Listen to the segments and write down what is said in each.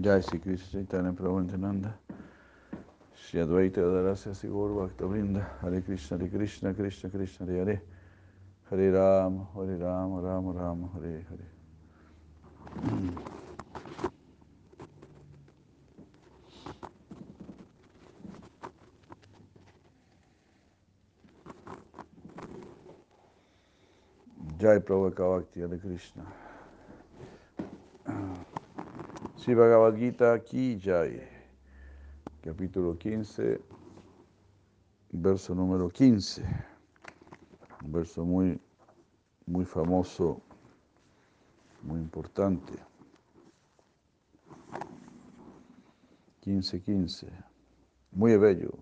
Jai Sri Krishna Chaitanya Prabhu Nityananda Shri Advaita Vrinda Hare Krishna Hare Krishna Krishna Krishna Hare Hare. Hare Rama Hare Rama Rama Rama Hare Hare. Jai Prabhupada Bhakti Hare Krishna Sri Bhagavad Gita Ki Jai. Capítulo 15 verso número 15 un verso muy muy famoso muy importante. 15 15 muy bello.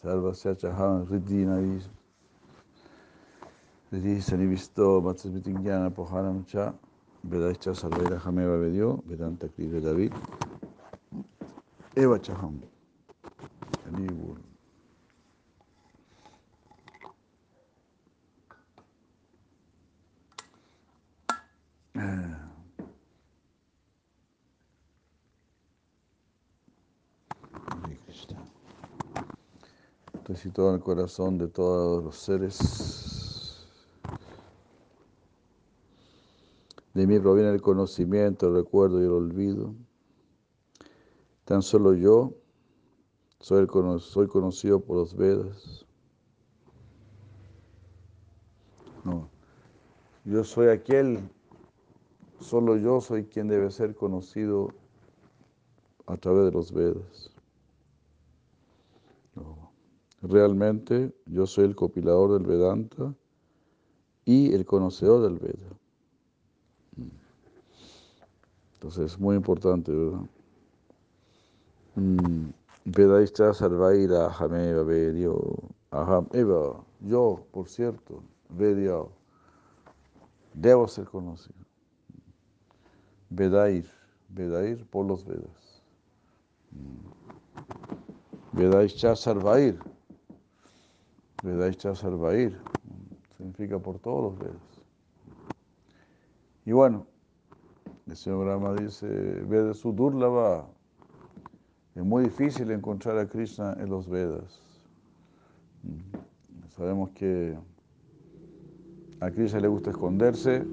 Salva Chaham Riddhina Riddhi Sanivisto Matsasmitingyana Pohanam Cha Vedaischa Sarvaira Jameva Vedio Vedanta Kriya David Eva Chaham Alibur Estoy situado en el corazón de todos los seres. De mí proviene el conocimiento, el recuerdo y el olvido. Tan solo yo soy, conocido por los Vedas. No, yo soy aquel, solo yo soy quien debe ser conocido a través de los Vedas. No. Realmente yo soy el copilador del Vedanta y el conocedor del Veda. Entonces es muy importante, ¿verdad? Vedaischa Sarvaira Ahameva Vedio Aham Eva, yo, por cierto, Vedio, debo ser conocido. Vedair, Vedair por los Vedas. Vedaischa Sarvair, Vedaischa Sarvair, significa por todos los Vedas. Y bueno, el señor Brahma dice, Veda Sudurlava, es muy difícil encontrar a Krishna en los Vedas. Sabemos que a Krishna le gusta esconderse,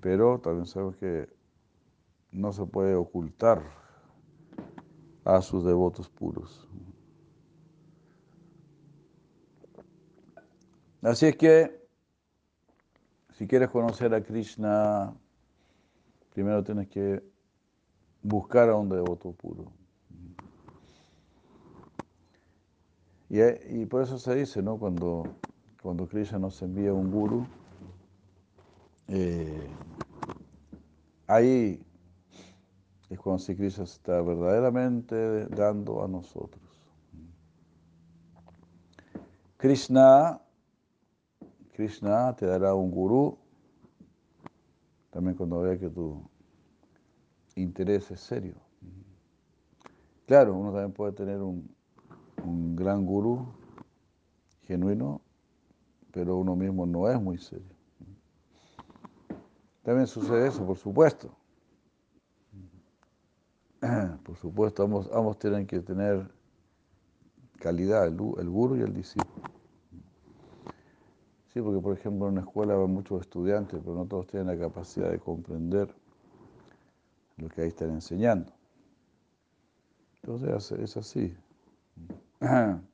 pero también sabemos que no se puede ocultar a sus devotos puros. Así es que, si quieres conocer a Krishna, primero tienes que buscar a un devoto puro. Y, y, por eso se dice, ¿no? Cuando, cuando Krishna nos envía un guru, eh, ahí es cuando si Krishna está verdaderamente dando a nosotros. Krishna, Krishna te dará un gurú, también cuando vea que tu interés es serio. Claro, uno también puede tener un, un gran gurú genuino, pero uno mismo no es muy serio. También sucede eso, por supuesto. Por supuesto, ambos, ambos tienen que tener calidad, el, el guru y el discípulo. Sí, porque por ejemplo en una escuela van muchos estudiantes, pero no todos tienen la capacidad de comprender lo que ahí están enseñando. Entonces es así.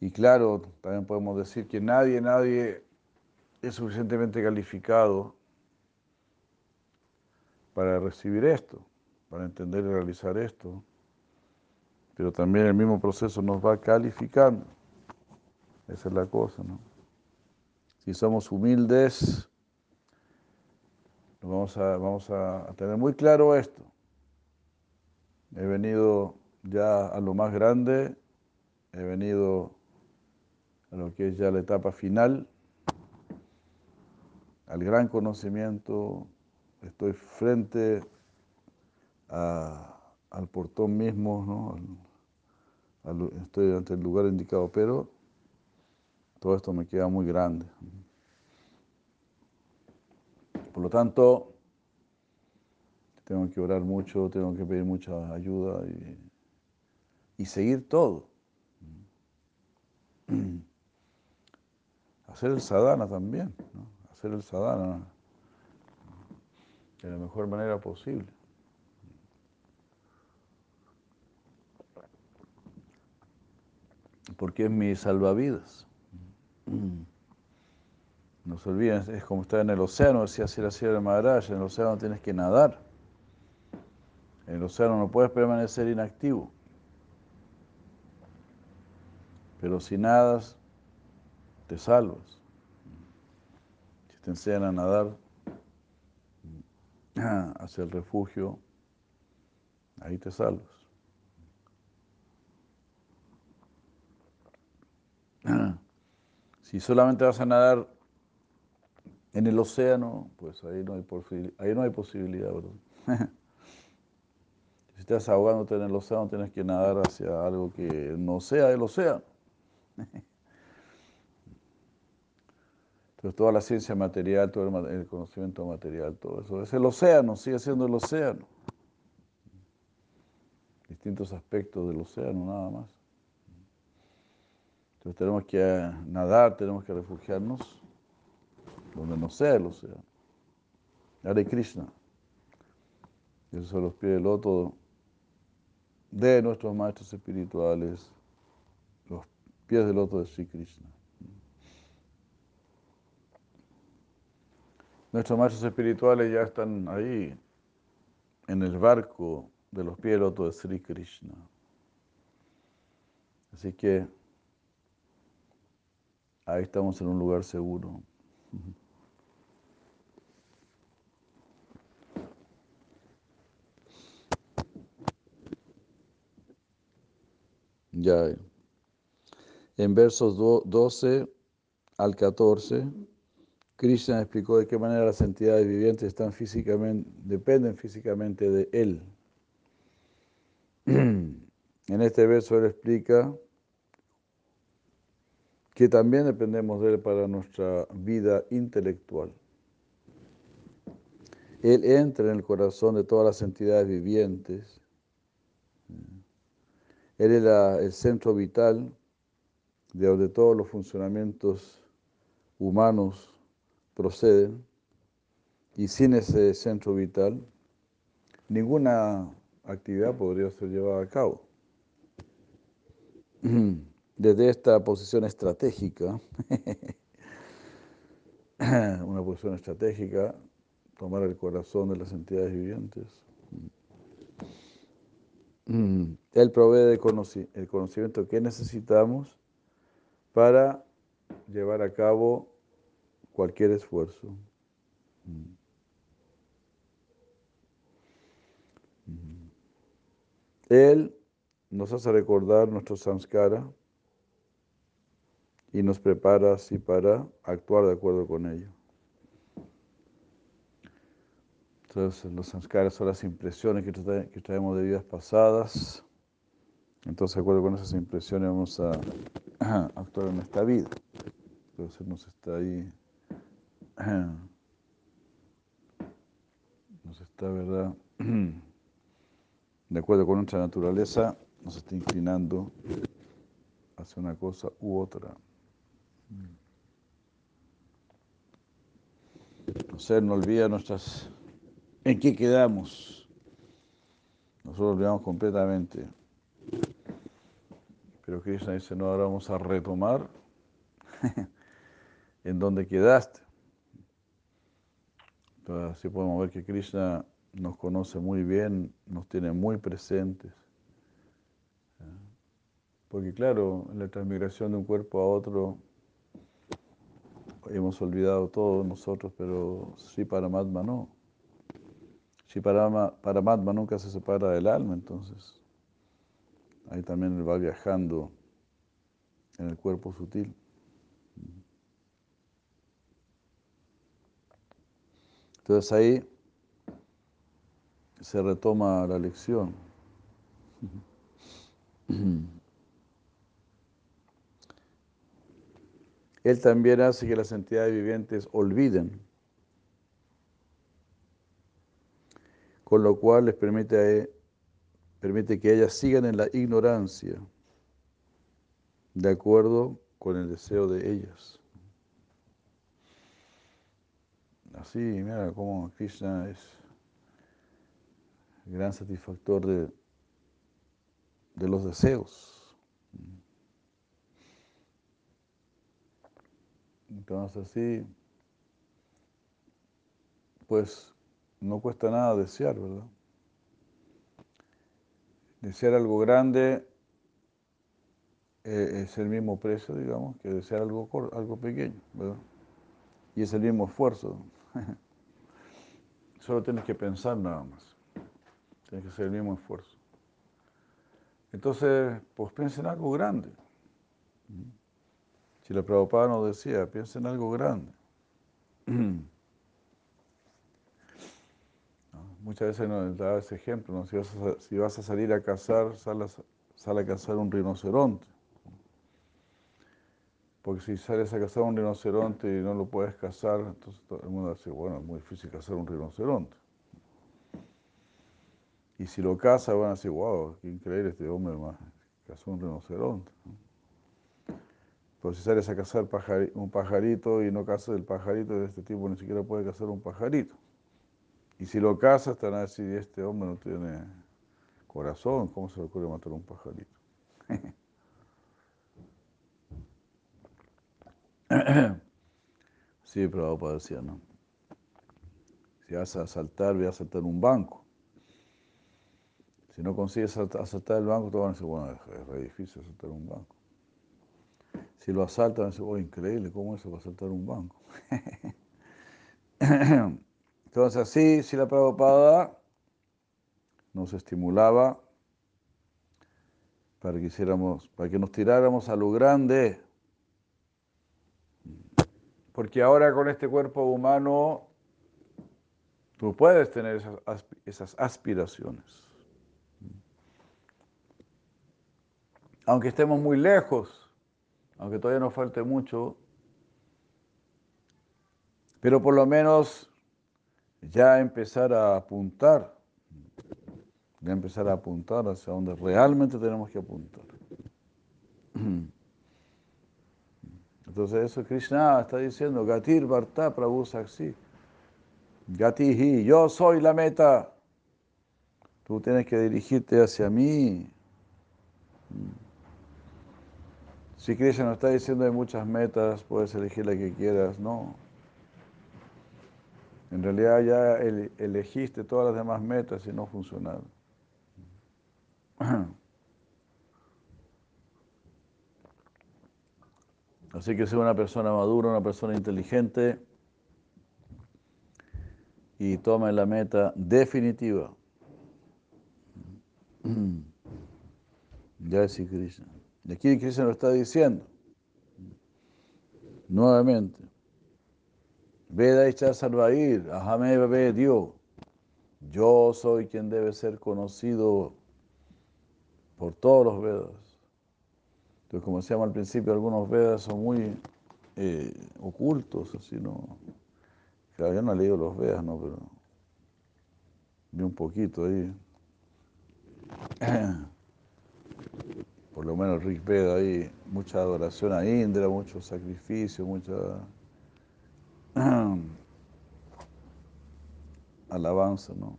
Y claro, también podemos decir que nadie, nadie es suficientemente calificado para recibir esto, para entender y realizar esto. Pero también el mismo proceso nos va calificando. Esa es la cosa, ¿no? Si somos humildes, vamos a, vamos a tener muy claro esto. He venido ya a lo más grande, he venido a lo que es ya la etapa final, al gran conocimiento, estoy frente al portón mismo, ¿no? estoy ante el lugar indicado, pero todo esto me queda muy grande. Por lo tanto, tengo que orar mucho, tengo que pedir mucha ayuda y, seguir todo. Hacer el sadhana también, hacer el sadhana de la mejor manera posible. Porque es mi salvavidas. No se olviden, es como estar en el océano, decía Sierra de Maharaj, en el océano tienes que nadar. En el océano no puedes permanecer inactivo. Pero si nadas, te salvas. Si te enseñan a nadar hacia el refugio, ahí te salvas. Si solamente vas a nadar en el océano, pues ahí no hay, posibilidad, ¿verdad? si estás ahogándote en el océano, tienes que nadar hacia algo que no sea el océano. Entonces toda la ciencia material, todo el conocimiento material, todo eso, es el océano, sigue siendo el océano. Distintos aspectos del océano, nada más. Entonces tenemos que nadar, tenemos que refugiarnos donde no sea el océano. Hare Krishna. Esos son los pies del loto de nuestros maestros espirituales, los pies del loto de Sri Krishna. Nuestros maestros espirituales ya están ahí, en el barco de los pies del loto de Sri Krishna. Así que ahí estamos en un lugar seguro. Ya. En versos 12 al 14, Krishna explicó de qué manera las entidades vivientes están físicamente, dependen físicamente de él. En este verso él explica que también dependemos de él para nuestra vida intelectual. Él entra en el corazón de todas las entidades vivientes él es el centro vital de donde todos los funcionamientos humanos proceden y sin ese centro vital ninguna actividad podría ser llevada a cabo. Desde esta posición estratégica, una posición estratégica, tomar el corazón de las entidades vivientes. Mm, él provee el conocimiento que necesitamos para llevar a cabo cualquier esfuerzo. Mm. Mm. Él nos hace recordar nuestro samskara y nos prepara así para actuar de acuerdo con ello. Entonces, los samskaras son las impresiones que, traemos de vidas pasadas. Entonces, de acuerdo con esas impresiones, vamos a, actuar en esta vida. Entonces, nos está ahí, nos está, ¿verdad? De acuerdo con nuestra naturaleza, nos está inclinando hacia una cosa u otra. No sé, no olvida nuestras ¿En qué quedamos? Nosotros olvidamos completamente. Pero Krishna dice, no, ahora vamos a retomar en donde quedaste. Entonces, así podemos ver que Krishna nos conoce muy bien, nos tiene muy presentes. Porque claro, la transmigración de un cuerpo a otro hemos olvidado todo nosotros, pero sí Paramatma no. Si Paramatma nunca se separa del alma, entonces ahí también va viajando en el cuerpo sutil. Entonces ahí se retoma la lección. Él también hace que las entidades vivientes olviden con lo cual les permite, permite que ellas sigan en la ignorancia, de acuerdo con el deseo de ellas. Así, mira cómo Krishna es el gran satisfactor de los deseos. Entonces así, pues no cuesta nada desear, ¿verdad? Desear algo grande eh, es el mismo precio, digamos, que desear algo, algo pequeño, ¿verdad? Y es el mismo esfuerzo. Solo tienes que pensar nada más. Tienes que hacer el mismo esfuerzo. Entonces, pues piensa en algo grande. Si la Prabhupada nos decía, piensa en algo grande. Muchas veces nos da ese ejemplo, si, vas a, salir a cazar, sal a, a cazar un rinoceronte. Porque si sales a cazar un rinoceronte y no lo puedes cazar, entonces todo el mundo dice, bueno, es muy difícil cazar un rinoceronte. Y si lo caza, van a decir, wow, qué increíble este hombre más, cazó un rinoceronte. Pero si sales a cazar un pajarito y no cazas el pajarito, de este tipo ni siquiera puede cazar un pajarito. Y si lo cazas, te van a decir, este hombre no tiene corazón, ¿cómo se le ocurre matar un pajarito? Sí, pero decía, ¿no? Si vas a asaltar, voy a asaltar un banco. Si no consigues asaltar el banco, te van a decir, bueno, es, difícil asaltar un banco. Si lo asaltan, a decir, oh, increíble, ¿cómo es eso para asaltar un banco? Entonces así, si la Prabhupada nos estimulaba para que hiciéramos, para que nos tiráramos a lo grande, porque ahora con este cuerpo humano tú puedes tener esas, aspiraciones. Aunque estemos muy lejos, aunque todavía nos falte mucho, pero por lo menos ya empezar a apuntar, ya empezar a apuntar hacia donde realmente tenemos que apuntar. Entonces eso Krishna está diciendo, Gatir Varta Prabhu Saksi. Gatihi, yo soy la meta. Tú tienes que dirigirte hacia mí. Si Krishna nos está diciendo hay muchas metas, puedes elegir la que quieras, no. En realidad ya elegiste todas las demás metas y no funcionaron. Así que sea una persona madura, una persona inteligente y tome la meta definitiva. Ya sí, Krishna. Y aquí Krishna lo está diciendo. Nuevamente. Veda Icha Sarvair, Ahame Bebe Dios. Yo soy quien debe ser conocido por todos los Vedas. Entonces, como decíamos al principio, algunos Vedas son muy eh, ocultos, así no. Claro, yo no he leído los Vedas, ¿no? Pero vi un poquito ahí. Por lo menos Rick Veda ahí, mucha adoración a Indra, mucho sacrificio, mucha alabanza, ¿no?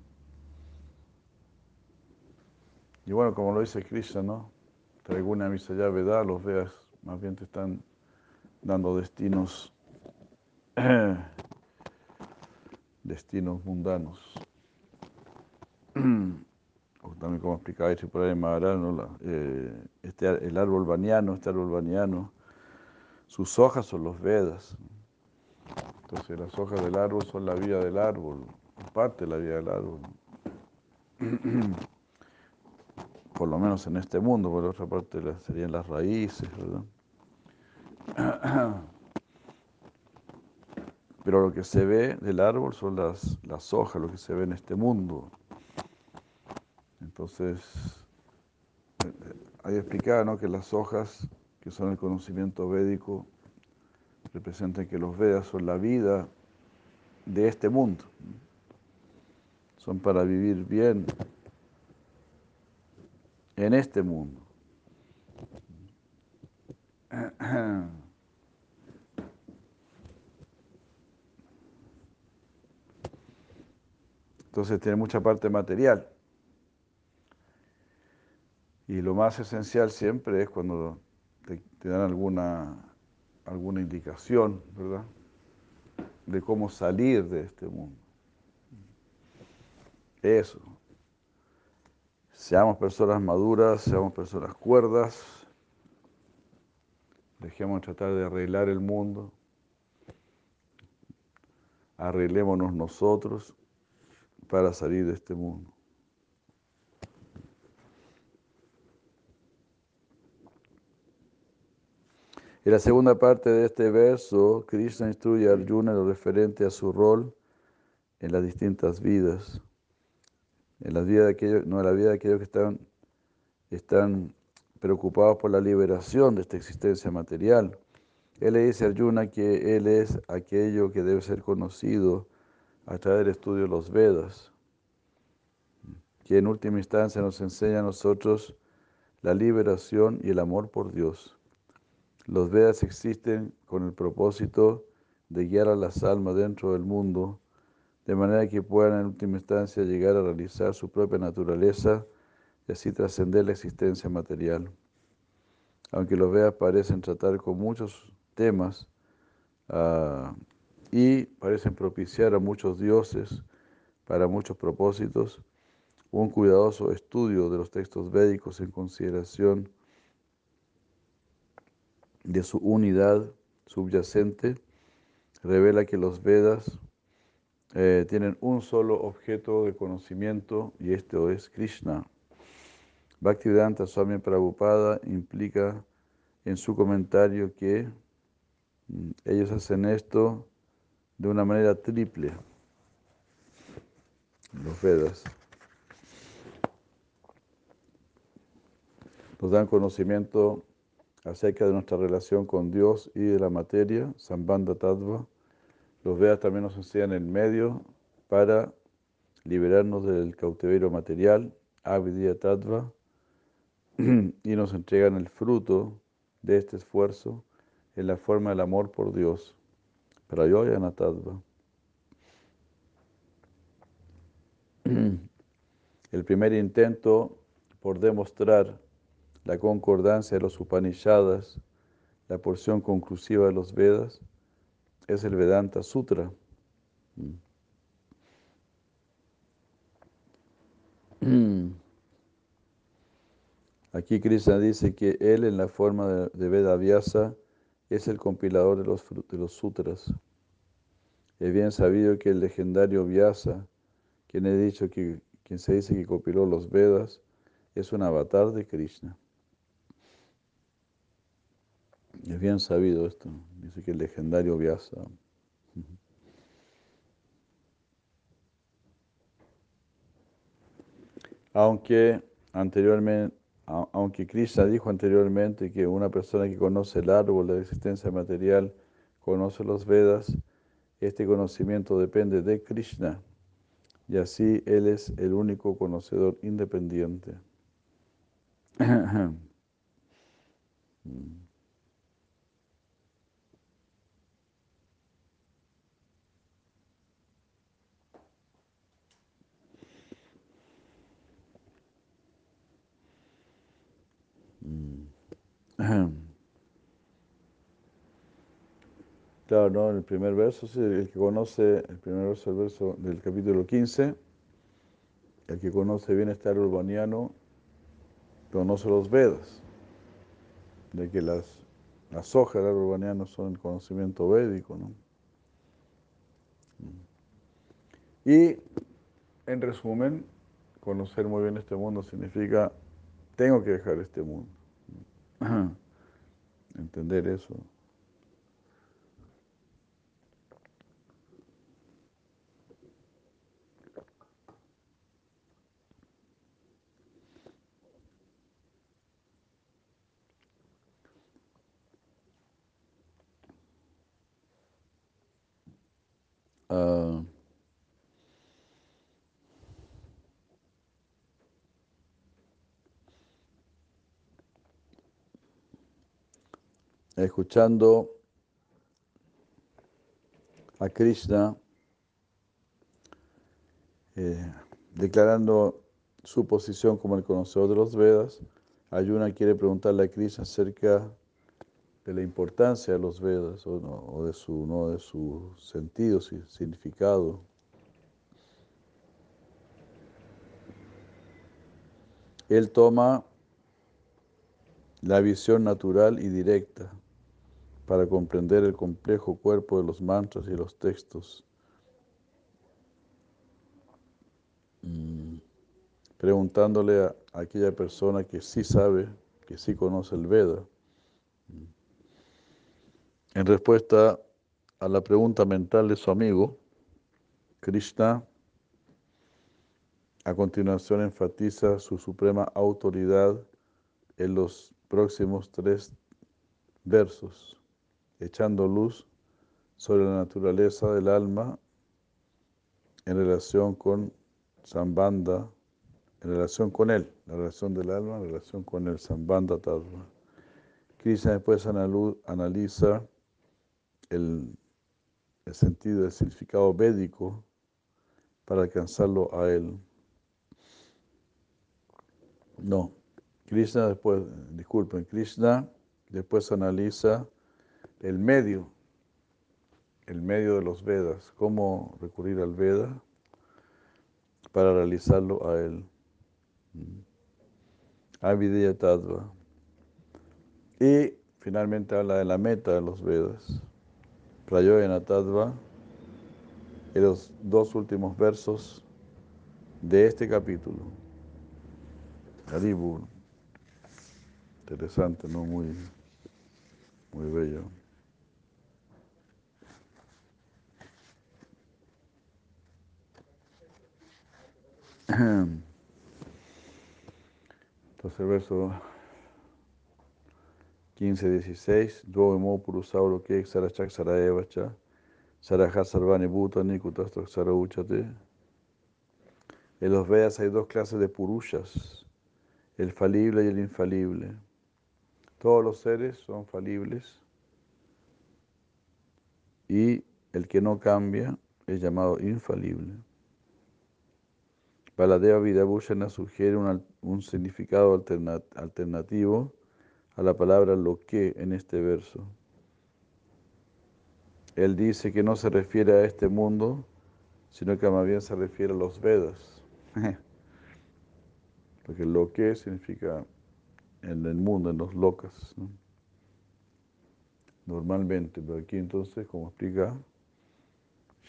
Y bueno, como lo dice Krishna, ¿no? alguna misa ya Veda, los veas más bien te están dando destinos, destinos mundanos. También como explicaba por ahí Maharaj, eh, este, el árbol baniano, este árbol baniano, sus hojas son los Vedas. Entonces las hojas del árbol son la vida del árbol, parte de la vida del árbol. por lo menos en este mundo, por otra parte serían las raíces, ¿verdad? Pero lo que se ve del árbol son las, las hojas, lo que se ve en este mundo. Entonces, hay explicado ¿no? que las hojas, que son el conocimiento védico, representan que los Vedas son la vida de este mundo. son para vivir bien en este mundo. Entonces tiene mucha parte material. Y lo más esencial siempre es cuando te, dan alguna, alguna indicación, ¿verdad? De cómo salir de este mundo. Eso. Seamos personas maduras, seamos personas cuerdas. Dejemos tratar de arreglar el mundo. Arreglémonos nosotros para salir de este mundo. En la segunda parte de este verso, Krishna instruye a Arjuna lo referente a su rol en las distintas vidas. En la vida de aquellos, no, en la vida de aquellos que están, están preocupados por la liberación de esta existencia material. Él le dice a Arjuna que él es aquello que debe ser conocido a través del estudio de los Vedas, que en última instancia nos enseña a nosotros la liberación y el amor por Dios. Los Vedas existen con el propósito de guiar a las almas dentro del mundo, de manera que puedan en última instancia llegar a realizar su propia naturaleza y así trascender la existencia material. Aunque los Vedas parecen tratar con muchos temas uh, y parecen propiciar a muchos dioses para muchos propósitos, un cuidadoso estudio de los textos védicos en consideración de su unidad subyacente revela que los Vedas eh, tienen un solo objeto de conocimiento y este es Krishna. Bhaktivedanta Swami Prabhupada implica en su comentario que mm, ellos hacen esto de una manera triple, los Vedas. Nos dan conocimiento acerca de nuestra relación con Dios y de la materia, Sambandha Tattva. Los Vedas también nos enseñan el medio para liberarnos del cautiverio material, Avidya Tattva, y nos entregan el fruto de este esfuerzo en la forma del amor por Dios, Prayoyana Tattva. El primer intento por demostrar la concordancia de los Upanishadas, la porción conclusiva de los Vedas, es el Vedanta Sutra. Aquí Krishna dice que él en la forma de, Veda Vyasa es el compilador de los, de los sutras. Es bien sabido que el legendario Vyasa, quien he dicho que quien se dice que compiló los Vedas, es un avatar de Krishna. Es bien sabido esto. Dice que el legendario Vyasa. Aunque anteriormente, aunque Krishna dijo anteriormente que una persona que conoce el árbol de la existencia material conoce los Vedas, este conocimiento depende de Krishna y así Él es el único conocedor independiente. Claro, ¿no? El primer verso, sí, el que conoce, el primer verso, el verso del capítulo 15, el que conoce bien este urbaniano, conoce los Vedas, de que las, las hojas del urbaniano son el conocimiento védico, ¿no? Y, en resumen, conocer muy bien este mundo significa, tengo que dejar este mundo. Entender eso. Escuchando a Krishna eh, declarando su posición como el conocedor de los Vedas, Ayuna quiere preguntarle a Krishna acerca de la importancia de los Vedas o, de, su, ¿no? de su sentido, su significado. Él toma la visión natural y directa para comprender el complejo cuerpo de los mantras y los textos. Mm, preguntándole a aquella persona que sí sabe, que sí conoce el Veda. Mm. En respuesta a la pregunta mental de su amigo, Krishna a continuación enfatiza su suprema autoridad en los próximos tres versos, echando luz sobre la naturaleza del alma en relación con Sambanda, en relación con él, la relación del alma en relación con el Sambanda Tattva. Krishna después analiza el, sentido, el significado védico para alcanzarlo a él. No, Krishna después, disculpen, Krishna después analiza el medio, el medio de los Vedas, cómo recurrir al Veda para realizarlo a él. Mm. Avideya Tattva. Y finalmente habla de la meta de los Vedas. Prayoyana Tattva. En los dos últimos versos de este capítulo. Haribur. Interesante, ¿no? Muy, muy bello. Entonces verso 15, 16, Dvovimo Purusauro que Sarachak Saraevacha, Saraja Sarvani Bhutani Kutastra Uchate. En los Vedas hay dos clases de Purushas, el falible y el infalible. Todos los seres son falibles y el que no cambia es llamado infalible. Baladeva Vidabhushana sugiere un, significado alternativo a la palabra lo que en este verso. Él dice que no se refiere a este mundo, sino que más bien se refiere a los Vedas. Porque lo que significa en el mundo, en los locas. Normalmente, pero aquí entonces, como explica,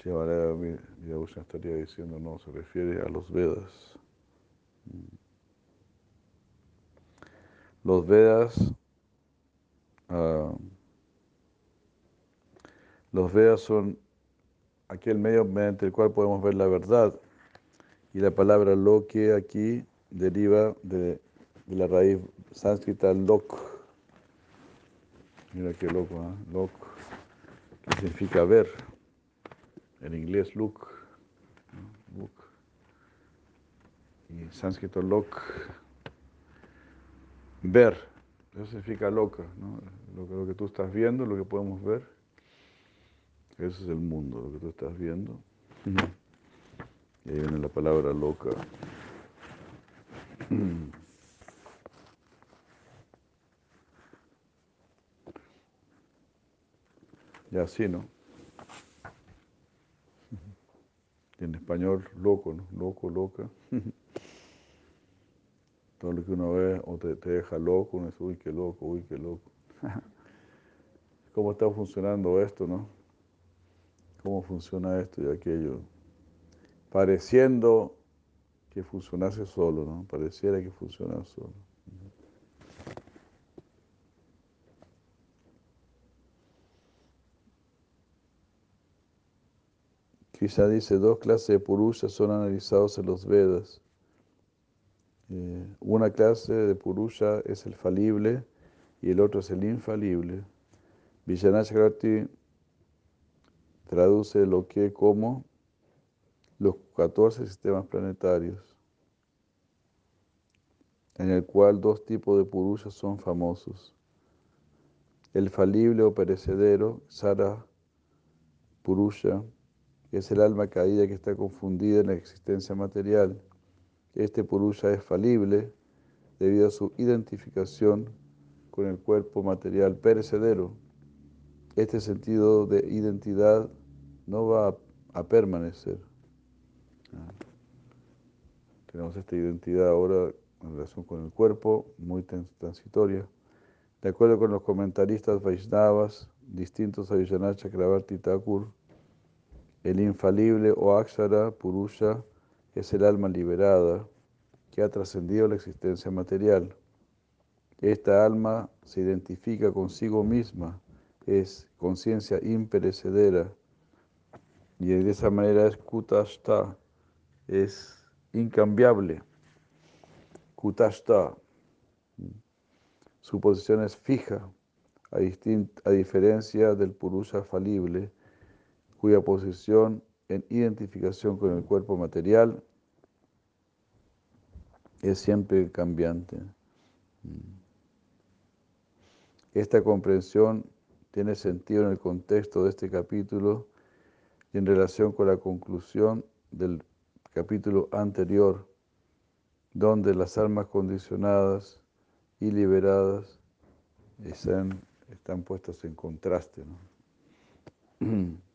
Shivaraya estaría diciendo, no, se refiere a los Vedas. Los Vedas, uh, los Vedas son aquel medio mediante el cual podemos ver la verdad. Y la palabra lo que aquí deriva de, la raíz sánscrita lok. Mira qué loco, ¿eh? Lok, que significa ver. En inglés look. look. Y sánscrito lok, ver. Eso significa loca, ¿no? Lo que, lo que tú estás viendo, lo que podemos ver. Eso es el mundo, lo que tú estás viendo. Y ahí viene la palabra loca. Y así, ¿no? En español, loco, ¿no? Loco, loca. Todo lo que uno ve o te, deja loco, uy, qué loco, uy, qué loco. ¿Cómo está funcionando esto, no? ¿Cómo funciona esto y aquello? Pareciendo que funcionase solo, ¿no? Pareciera que funciona solo. Quizá dice, dos clases de purushas son analizados en los Vedas. Eh, una clase de purusha es el falible y el otro es el infalible. Vijanachakrati traduce lo que como los 14 sistemas planetarios, en el cual dos tipos de purushas son famosos. El falible o perecedero, Sara Purusha, es el alma caída que está confundida en la existencia material. Este Purusha es falible debido a su identificación con el cuerpo material perecedero. Este sentido de identidad no va a, permanecer. Ah. Tenemos esta identidad ahora en relación con el cuerpo, muy transitoria. De acuerdo con los comentaristas Vaishnavas, distintos a Vishwanath Chakravarti Thakur, el infalible o Akshara Purusha es el alma liberada que ha trascendido la existencia material. Esta alma se identifica consigo misma, es conciencia imperecedera y de esa manera es Kutashta, es incambiable. Kutashta, su posición es fija, a, diferencia del Purusha falible, cuya posición en identificación con el cuerpo material es siempre cambiante. Esta comprensión tiene sentido en el contexto de este capítulo y en relación con la conclusión del capítulo anterior, donde las almas condicionadas y liberadas están, están puestas en contraste.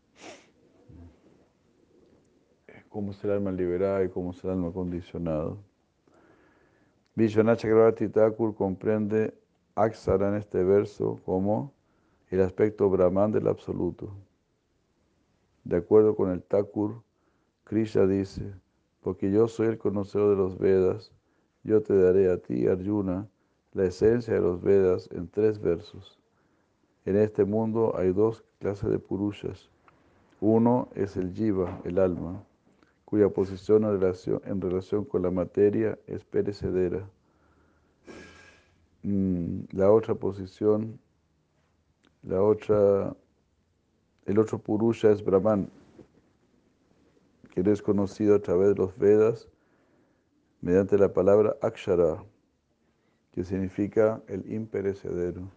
¿Cómo es el alma liberada y cómo es el alma condicionada? Vishwanath Chakravarti Thakur comprende Aksara en este verso como el aspecto Brahman del absoluto. De acuerdo con el Thakur, Krishna dice, porque yo soy el conocedor de los Vedas, yo te daré a ti, Arjuna, la esencia de los Vedas en tres versos. En este mundo hay dos clases de purushas. Uno es el jiva, el alma, cuya posición en relación, con la materia es perecedera. Mm, la otra posición, la otra, el otro purusha es Brahman, que es conocido a través de los Vedas mediante la palabra Akshara, que significa el imperecedero.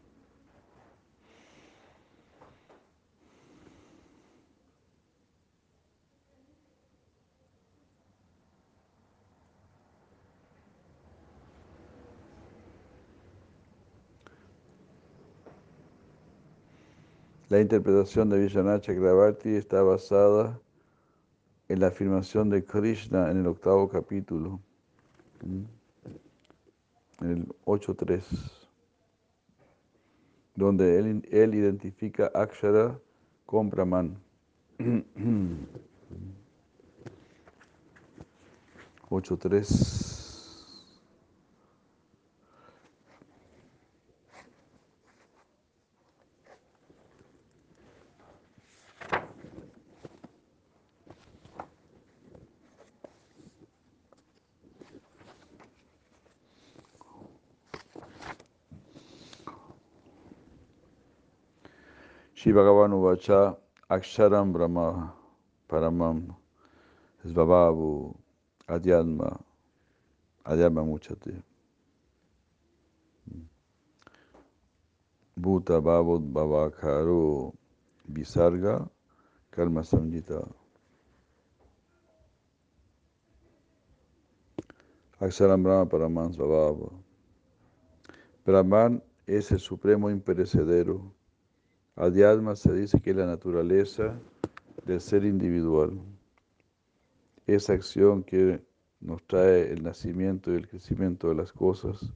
La interpretación de Vishwanath Chakravarti está basada en la afirmación de Krishna en el octavo capítulo, en el 8.3, donde él, él identifica Akshara con Brahman. 8.3 Bhagavan Uvacha Aksharam Brahma Paramam Svabhavu Adhyatma Adhyatma Muchate. Bhuta Bhavod Bhavakaro Visarga Karma Samjita. Aksharam Brahma Paramam Svabhavu Brahman es el supremo imperecedero Adhyatma se dice que es la naturaleza del ser individual. Esa acción que nos trae el nacimiento y el crecimiento de las cosas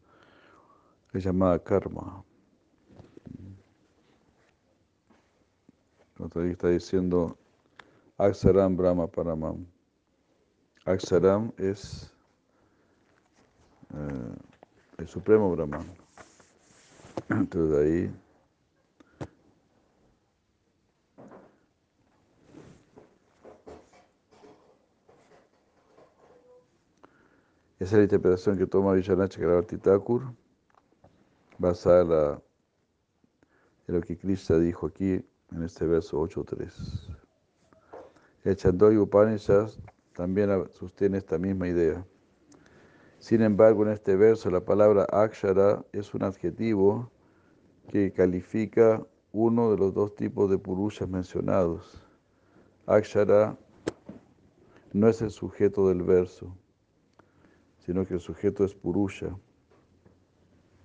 es llamada karma. Otra está diciendo Aksaram Brahma Paramam. Aksaram es eh, el supremo Brahman. Entonces ahí Esa es la interpretación que toma Vishwanath Chakravarti Thakur, basada en, lo que Krishna dijo aquí en este verso 8.3. El Chandoy Upanishad también sostiene esta misma idea. Sin embargo, en este verso la palabra akshara es un adjetivo que califica uno de los dos tipos de purushas mencionados. Akshara no es el sujeto del verso, sino que el sujeto es purusha.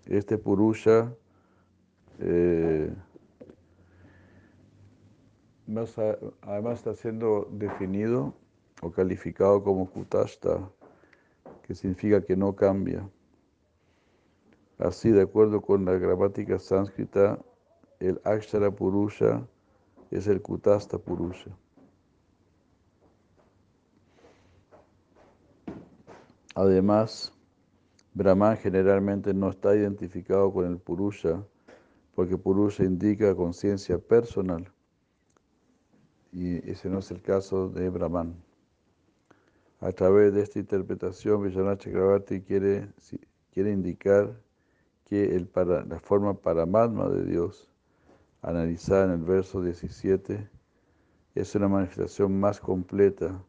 Este purusha eh, además está siendo definido o calificado como kutashta, que significa que no cambia. Así, de acuerdo con la gramática sánscrita, el Akshara Purusha es el Kutasta Purusha. Además, Brahman generalmente no está identificado con el Purusha, porque Purusha indica conciencia personal. Y ese no es el caso de Brahman. A través de esta interpretación, Vishwanath Chakravarti quiere, quiere indicar que el para, la forma paramatma de Dios, analizada en el verso 17, es una manifestación más completa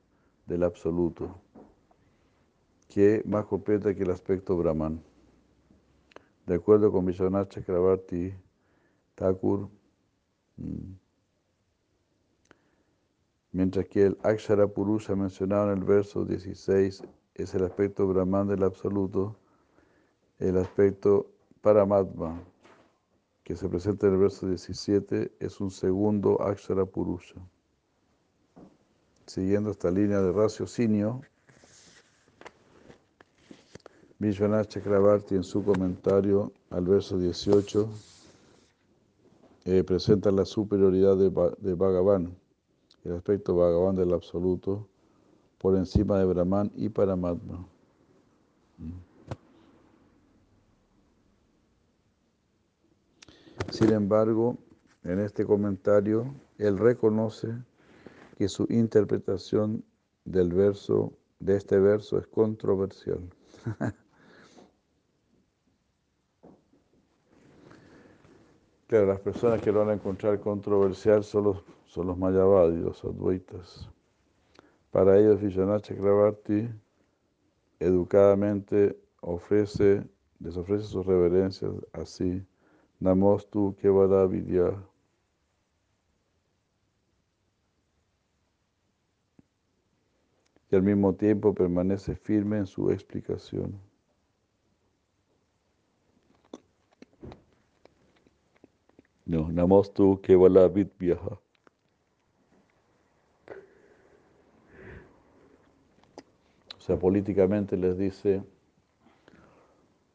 del absoluto, que más completa que el aspecto Brahman. De acuerdo con Vishwanath Chakravarti Thakur, mm, mientras que el Akshara Purusha mencionado en el verso 16 es el aspecto Brahman del absoluto, el aspecto Paramatma, que se presenta en el verso 17, es un segundo Akshara Purusha. Siguiendo esta línea de raciocinio, Vishwanath Chakrabarti en su comentario al verso 18 eh, presenta la superioridad de, de Bhagavan, el aspecto Bhagavan del absoluto, por encima de Brahman y Paramatma. Sin embargo, en este comentario, él reconoce que su interpretación del verso, de este verso, es controversial. claro, las personas que lo van a encontrar controversial son los, son los mayavadis, los advaitas. Para ellos, Vishwanath Chakravarti educadamente ofrece, les ofrece sus reverencias así Namostu Kevala Vidya. Y al mismo tiempo permanece firme en su explicación. No, Namostu Kevala Vidya. O sea, políticamente les dice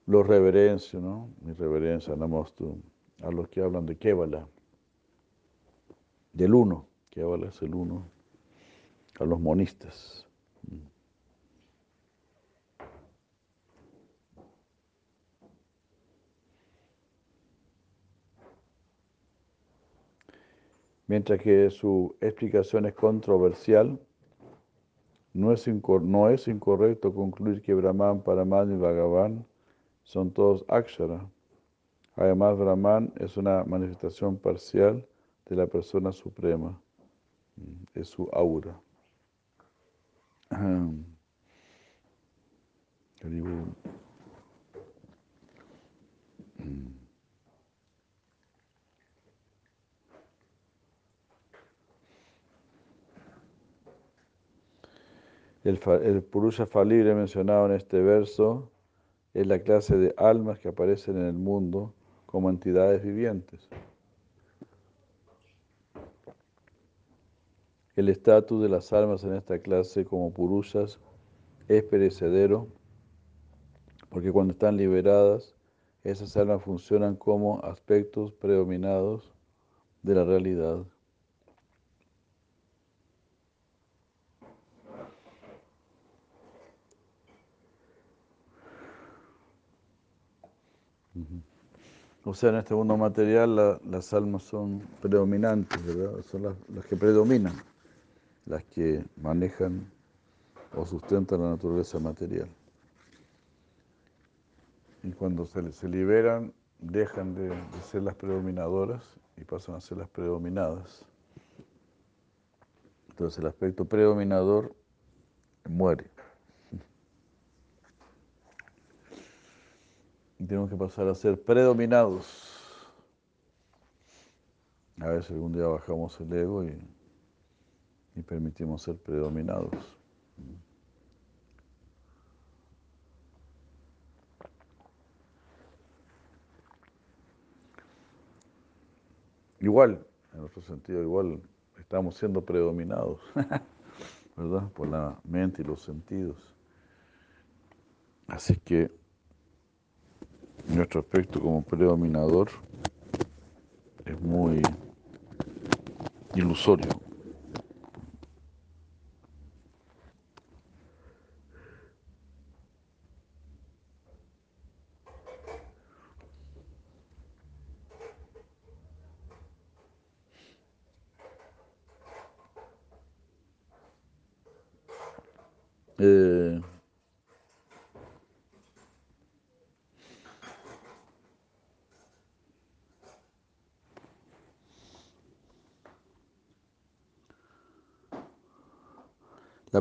los reverencio, ¿no? Mi reverencia, Namastu, a los que hablan de Kevala, del uno, Kevala es el uno, a los monistas. Mientras que su explicación es controversial, no es, no es incorrecto concluir que Brahman, Paraman y Bhagavan son todos akshara. Además, Brahman es una manifestación parcial de la persona suprema, mm, es su aura. El, el Purusha falible mencionado en este verso es la clase de almas que aparecen en el mundo como entidades vivientes. El estatus de las almas en esta clase como purushas es perecedero porque cuando están liberadas, esas almas funcionan como aspectos predominados de la realidad. O sea, en este mundo material las almas son predominantes, ¿verdad? Son las, que predominan, las que manejan o sustentan la naturaleza material. Y cuando se, se liberan, dejan de, de ser las predominadoras y pasan a ser las predominadas. Entonces el aspecto predominador muere. Tenemos que pasar a ser predominados. A veces algún día bajamos el ego y, y permitimos ser predominados. Igual, en otro sentido, igual estamos siendo predominados, ¿verdad? Por la mente y los sentidos. Así que nuestro aspecto como predominador es muy ilusorio.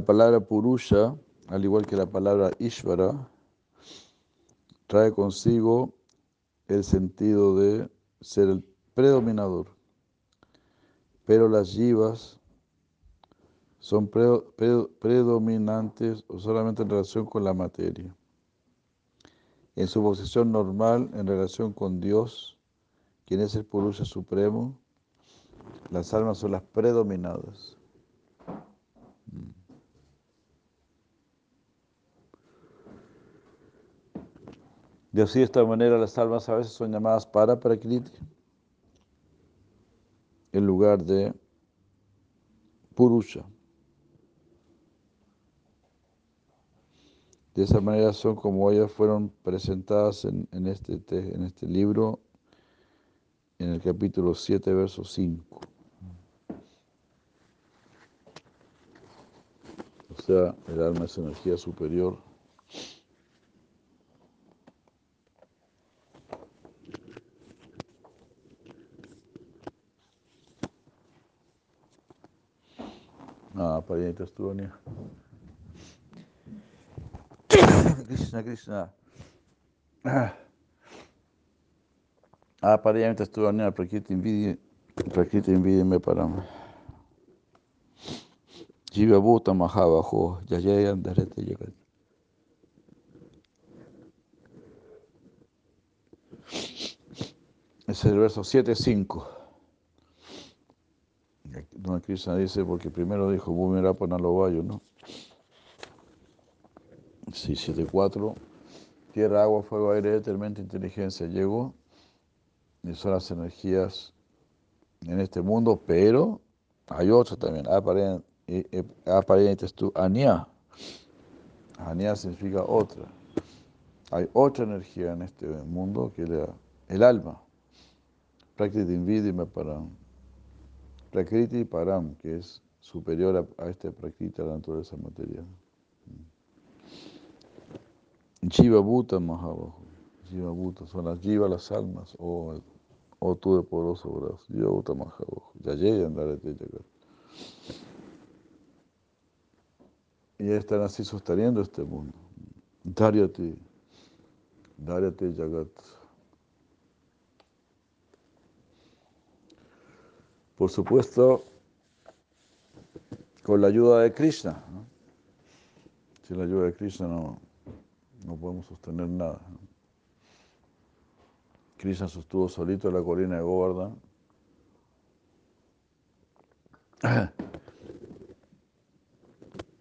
Palabra purusha, al igual que la palabra ishvara, trae consigo el sentido de ser el predominador. Pero las yivas son predominantes o solamente en relación con la materia. En su posición normal, en relación con Dios, quien es el Purusha Supremo, las almas son las predominadas. Y así de esta manera las almas a veces son llamadas para prakriti en lugar de Purusha. De esa manera son como ellas fueron presentadas en, este, en este libro, en el capítulo 7, verso 5. O sea, el alma es energía superior. Ah, pariente Estuania. Krishna, Krishna. Ah, parimita Estuania, Prakriti Invidya, Prakriti Invidya me param. Jiva Bhuta Mahavajo, Yayaya Andarete Yagat. Es el verso 7.5. Donde Krishna dice, porque primero dijo, Bhumirapa Nalovayo, ¿no? Sí, 7.4. Tierra, agua, fuego, aire, tormenta, inteligencia. Llegó. Y son las energías en este mundo, pero hay otras también. Aparente tú, Ania. Ania significa otra. Hay otra energía en este mundo que es el alma. Prakriti Invidime Param. Prakriti Param, que es superior a, este Prakriti, a la naturaleza material. Jiva Bhuta Mahabahu. Jiva Bhuta son las Jiva, las almas, o, o tú de poderoso brazo. Jiva Bhuta Mahabahu. Yayaya Andarete Jagat. Y están así sosteniendo este mundo. Daryati. Daryate Jagat. Por supuesto, con la ayuda de Krishna. ¿no? Sin la ayuda de Krishna no, no podemos sostener nada. Krishna sostuvo solito en la colina de Govardhan.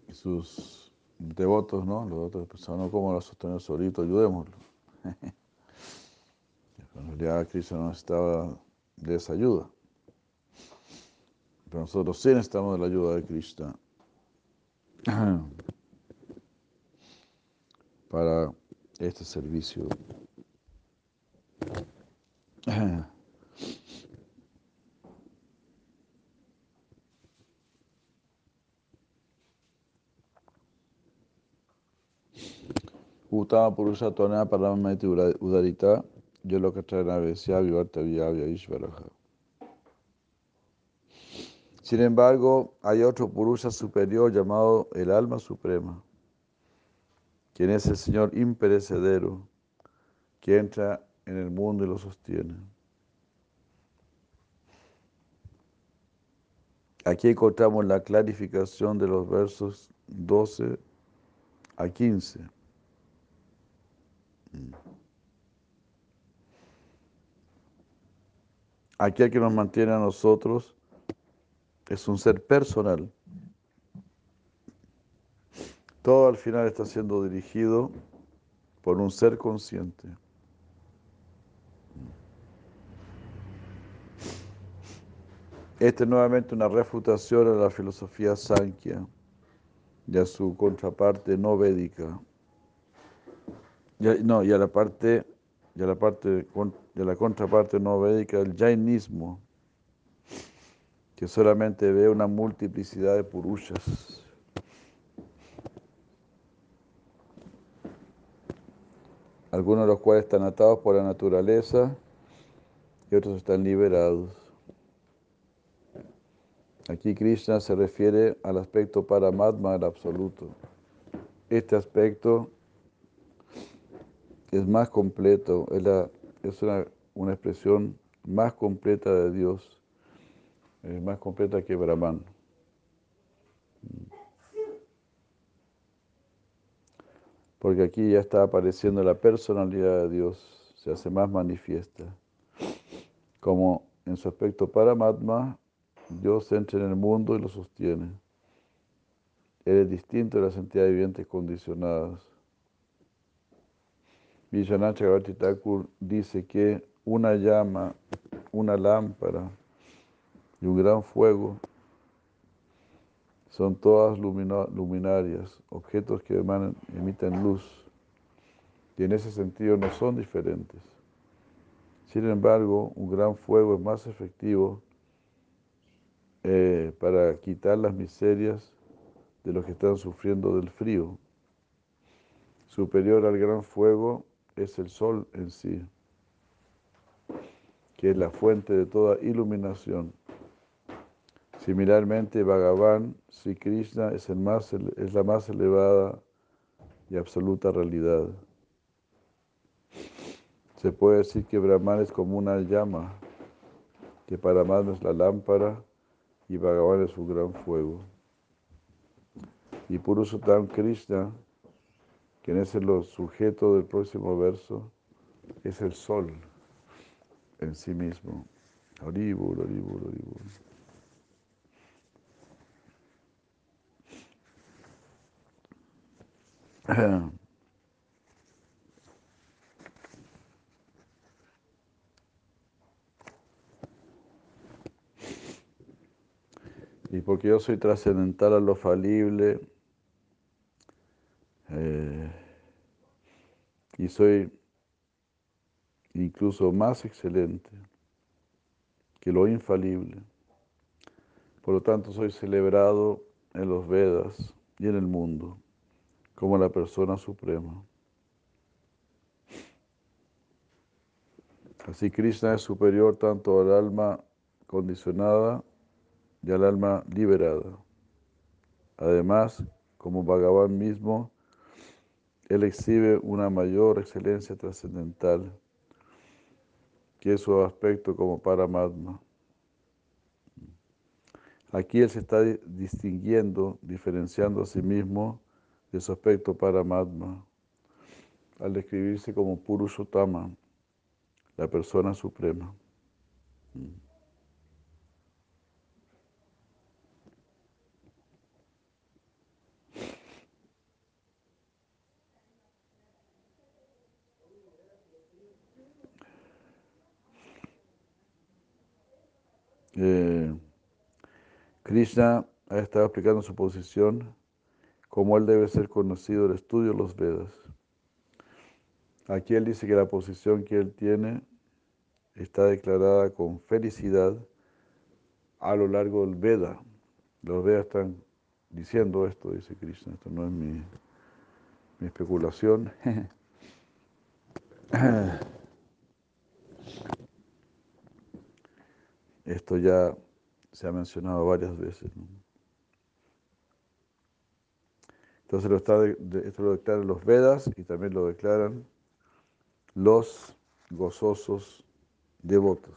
Y sus devotos, ¿no? Los otros pensaban, no, ¿cómo lo sostener solito? Ayudémoslo. En realidad Krishna no necesitaba de esa ayuda. Pero nosotros sí necesitamos de la ayuda de Krishna. para este servicio. Utama Purusha Tona Paramameti Udarita, yo lo que trae Vesya Vivarta Vyavya Ishvaraja. Sin embargo, hay otro Purusha superior llamado el alma suprema quien es el Señor imperecedero, que entra en el mundo y lo sostiene. Aquí encontramos la clarificación de los versos 12 a 15. Aquel que nos mantiene a nosotros es un ser personal. Todo al final está siendo dirigido por un ser consciente. Esta es nuevamente una refutación a la filosofía Sankhya y a su contraparte no védica. no, y a la parte, y la parte la contraparte no védica del Jainismo, que solamente ve una multiplicidad de purushas. Algunos de los cuales están atados por la naturaleza y otros están liberados. Aquí Krishna se refiere al aspecto Paramatma del absoluto. Este aspecto es más completo, es, una, expresión más completa de Dios, es más completa que Brahman. Porque aquí ya está apareciendo la personalidad de Dios, se hace más manifiesta. Como en su aspecto Paramatma, Dios entra en el mundo y lo sostiene. Él es distinto de las entidades vivientes condicionadas. Vishwanath Thakur dice que una llama, una lámpara y un gran fuego son todas luminarias, objetos que emiten luz, y en ese sentido no son diferentes. Sin embargo, un gran fuego es más efectivo eh, para quitar las miserias de los que están sufriendo del frío. Superior al gran fuego es el sol en sí, que es la fuente de toda iluminación. Similarmente, Bhagavan, Sri Krishna, es, el más, es la más elevada y absoluta realidad. Se puede decir que Brahman es como una llama, que para más es la lámpara y Bhagavan es su gran fuego. Y Purushotam Krishna, quien es el sujeto del próximo verso, es el sol en sí mismo. Oribur, oribur, oribur. Y porque yo soy trascendental a lo falible eh, y soy incluso más excelente que lo infalible. Por lo tanto, soy celebrado en los Vedas y en el mundo como la persona suprema. Así Krishna es superior tanto al alma condicionada y al alma liberada. Además, como Bhagavan mismo, él exhibe una mayor excelencia trascendental, que es su aspecto como Paramatma. Aquí él se está distinguiendo, diferenciando a sí mismo de su aspecto Paramatma, al describirse como Purushottama, la persona suprema. Eh, Krishna ha estado explicando su posición, como él debe ser conocido el estudio de los Vedas. Aquí él dice que la posición que él tiene está declarada con felicidad a lo largo del Veda. Los Vedas están diciendo esto, dice Krishna, esto no es mi, mi especulación. Esto ya se ha mencionado varias veces. Entonces lo está esto lo declaran los Vedas y también lo declaran los gozosos devotos.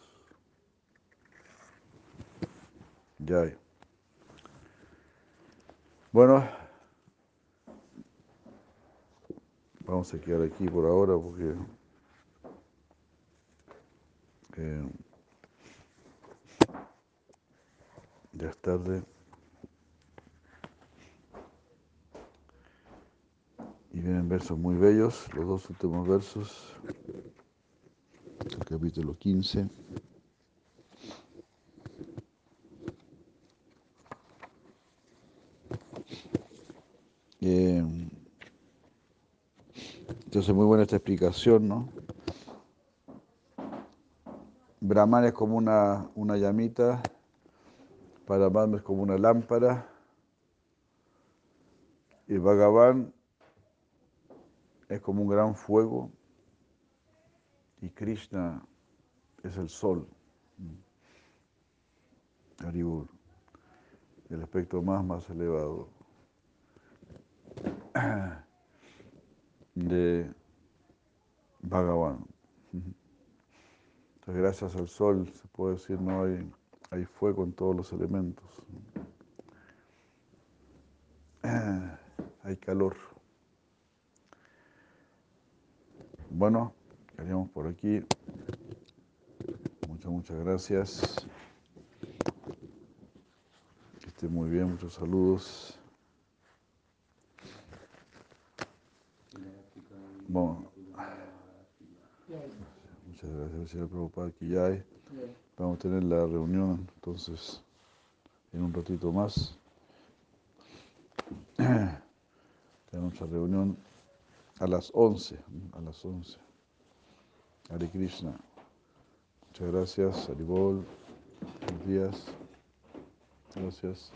Ya. Bueno, vamos a quedar aquí por ahora porque eh, ya es tarde. Y vienen versos muy bellos, los dos últimos versos, el capítulo 15. Eh, entonces, muy buena esta explicación, ¿no? Brahman es como una, una llamita, Paramatma es como una lámpara, y Bhagavan es como un gran fuego, y Krishna es el sol. Haribur, el aspecto más, más elevado de Bhagavan. Entonces, gracias al sol, se puede decir, no hay, hay fuego en todos los elementos. Hay calor. Bueno, quedaríamos por aquí. Muchas, muchas gracias. Que esté muy bien, muchos saludos. Bueno, muchas gracias, señor Prabhupada Kiyai. Vamos a tener la reunión entonces en un ratito más. Tenemos nuestra reunión a las 11, a las 11. Hare Krishna. Muchas gracias, Haribol. Buenos días. Gracias.